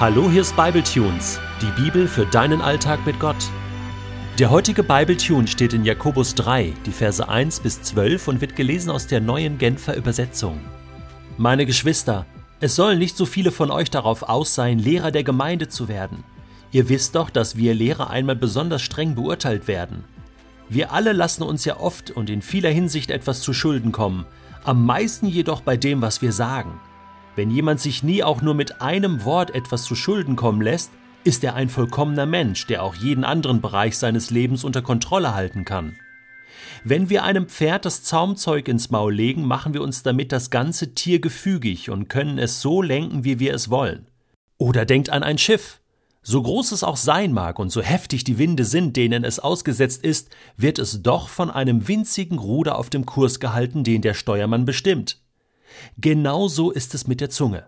Hallo, hier ist Bibletunes, die Bibel für deinen Alltag mit Gott. Der heutige Bibletune steht in Jakobus 3, die Verse 1 bis 12 und wird gelesen aus der neuen Genfer Übersetzung. Meine Geschwister, es sollen nicht so viele von euch darauf aus sein, Lehrer der Gemeinde zu werden. Ihr wisst doch, dass wir Lehrer einmal besonders streng beurteilt werden. Wir alle lassen uns ja oft und in vieler Hinsicht etwas zu Schulden kommen, am meisten jedoch bei dem, was wir sagen. Wenn jemand sich nie auch nur mit einem Wort etwas zu Schulden kommen lässt, ist er ein vollkommener Mensch, der auch jeden anderen Bereich seines Lebens unter Kontrolle halten kann. Wenn wir einem Pferd das Zaumzeug ins Maul legen, machen wir uns damit das ganze Tier gefügig und können es so lenken, wie wir es wollen. Oder denkt an ein Schiff. So groß es auch sein mag und so heftig die Winde sind, denen es ausgesetzt ist, wird es doch von einem winzigen Ruder auf dem Kurs gehalten, den der Steuermann bestimmt. Genauso ist es mit der Zunge.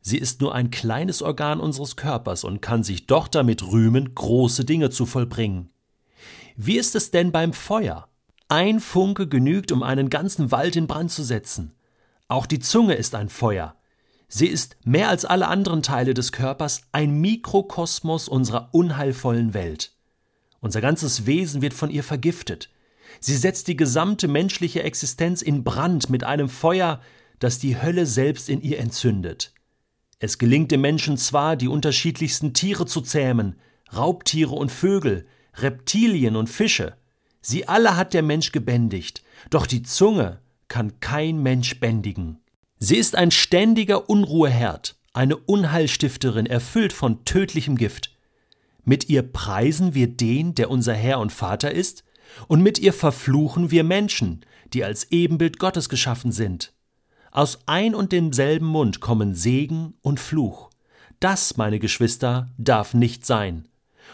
Sie ist nur ein kleines Organ unseres Körpers und kann sich doch damit rühmen, große Dinge zu vollbringen. Wie ist es denn beim Feuer? Ein Funke genügt, um einen ganzen Wald in Brand zu setzen. Auch die Zunge ist ein Feuer. Sie ist mehr als alle anderen Teile des Körpers ein Mikrokosmos unserer unheilvollen Welt. Unser ganzes Wesen wird von ihr vergiftet. Sie setzt die gesamte menschliche Existenz in Brand mit einem Feuer, das die Hölle selbst in ihr entzündet. Es gelingt dem Menschen zwar, die unterschiedlichsten Tiere zu zähmen, Raubtiere und Vögel, Reptilien und Fische, sie alle hat der Mensch gebändigt, doch die Zunge kann kein Mensch bändigen. Sie ist ein ständiger Unruheherd, eine Unheilstifterin, erfüllt von tödlichem Gift. Mit ihr preisen wir den, der unser Herr und Vater ist, und mit ihr verfluchen wir Menschen, die als Ebenbild Gottes geschaffen sind. Aus ein und demselben Mund kommen Segen und Fluch. Das, meine Geschwister, darf nicht sein.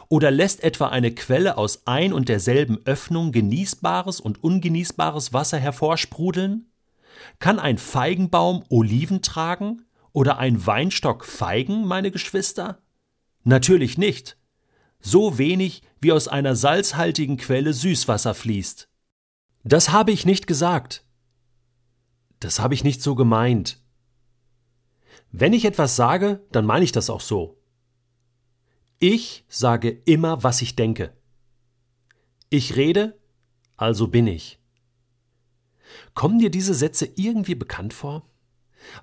Oder lässt etwa eine Quelle aus ein und derselben Öffnung genießbares und ungenießbares Wasser hervorsprudeln? Kann ein Feigenbaum Oliven tragen oder ein Weinstock Feigen, meine Geschwister? Natürlich nicht. So wenig wie aus einer salzhaltigen Quelle Süßwasser fließt. Das habe ich nicht gesagt. Das habe ich nicht so gemeint. Wenn ich etwas sage, dann meine ich das auch so. Ich sage immer, was ich denke. Ich rede, also bin ich. Kommen dir diese Sätze irgendwie bekannt vor?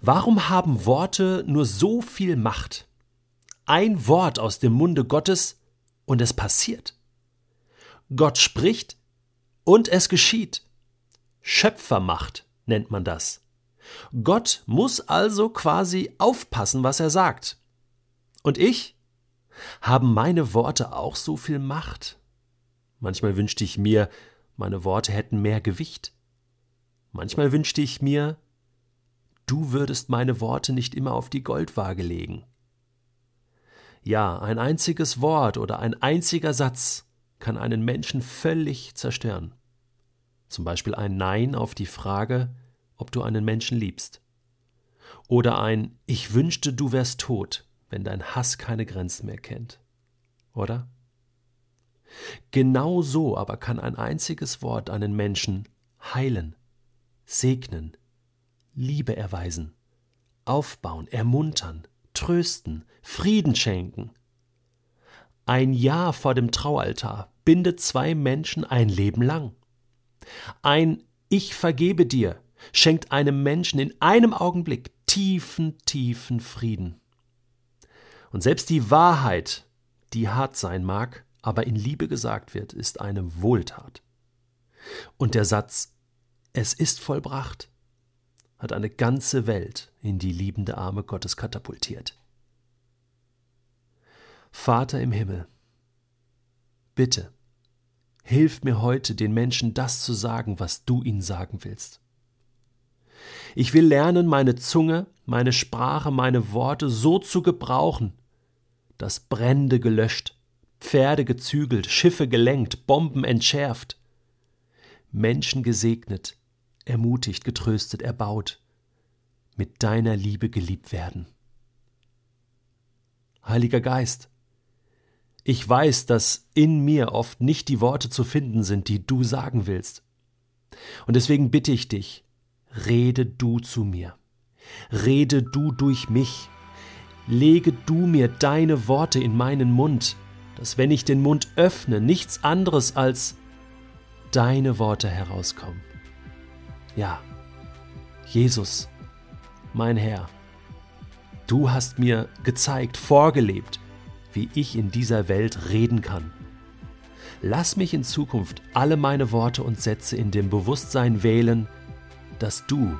Warum haben Worte nur so viel Macht? Ein Wort aus dem Munde Gottes und es passiert. Gott spricht und es geschieht. Schöpfermacht nennt man das. Gott muss also quasi aufpassen, was er sagt. Und ich? Haben meine Worte auch so viel Macht? Manchmal wünschte ich mir, meine Worte hätten mehr Gewicht. Manchmal wünschte ich mir, du würdest meine Worte nicht immer auf die Goldwaage legen. Ja, ein einziges Wort oder ein einziger Satz kann einen Menschen völlig zerstören. Zum Beispiel ein Nein auf die Frage, ob du einen Menschen liebst. Oder ein Ich wünschte, du wärst tot, wenn dein Hass keine Grenzen mehr kennt. Oder? Genau so aber kann ein einziges Wort einen Menschen heilen, segnen, Liebe erweisen, aufbauen, ermuntern, trösten, Frieden schenken. Ein Ja vor dem Traualtar bindet zwei Menschen ein Leben lang. Ein Ich vergebe dir schenkt einem Menschen in einem Augenblick tiefen, tiefen Frieden. Und selbst die Wahrheit, die hart sein mag, aber in Liebe gesagt wird, ist eine Wohltat. Und der Satz Es ist vollbracht hat eine ganze Welt in die liebende Arme Gottes katapultiert. Vater im Himmel, bitte, Hilf mir heute, den Menschen das zu sagen, was du ihnen sagen willst. Ich will lernen, meine Zunge, meine Sprache, meine Worte so zu gebrauchen, dass Brände gelöscht, Pferde gezügelt, Schiffe gelenkt, Bomben entschärft, Menschen gesegnet, ermutigt, getröstet, erbaut, mit deiner Liebe geliebt werden. Heiliger Geist, ich weiß, dass in mir oft nicht die Worte zu finden sind, die du sagen willst. Und deswegen bitte ich dich, rede du zu mir. Rede du durch mich. lege du mir deine Worte in meinen Mund, dass wenn ich den Mund öffne, nichts anderes als deine Worte herauskommen. Ja, Jesus, mein Herr, du hast mir gezeigt, vorgelebt, wie ich in dieser Welt reden kann. Lass mich in Zukunft alle meine Worte und Sätze in dem Bewusstsein wählen, dass du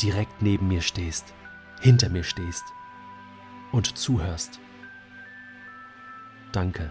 direkt neben mir stehst, hinter mir stehst und zuhörst. Danke.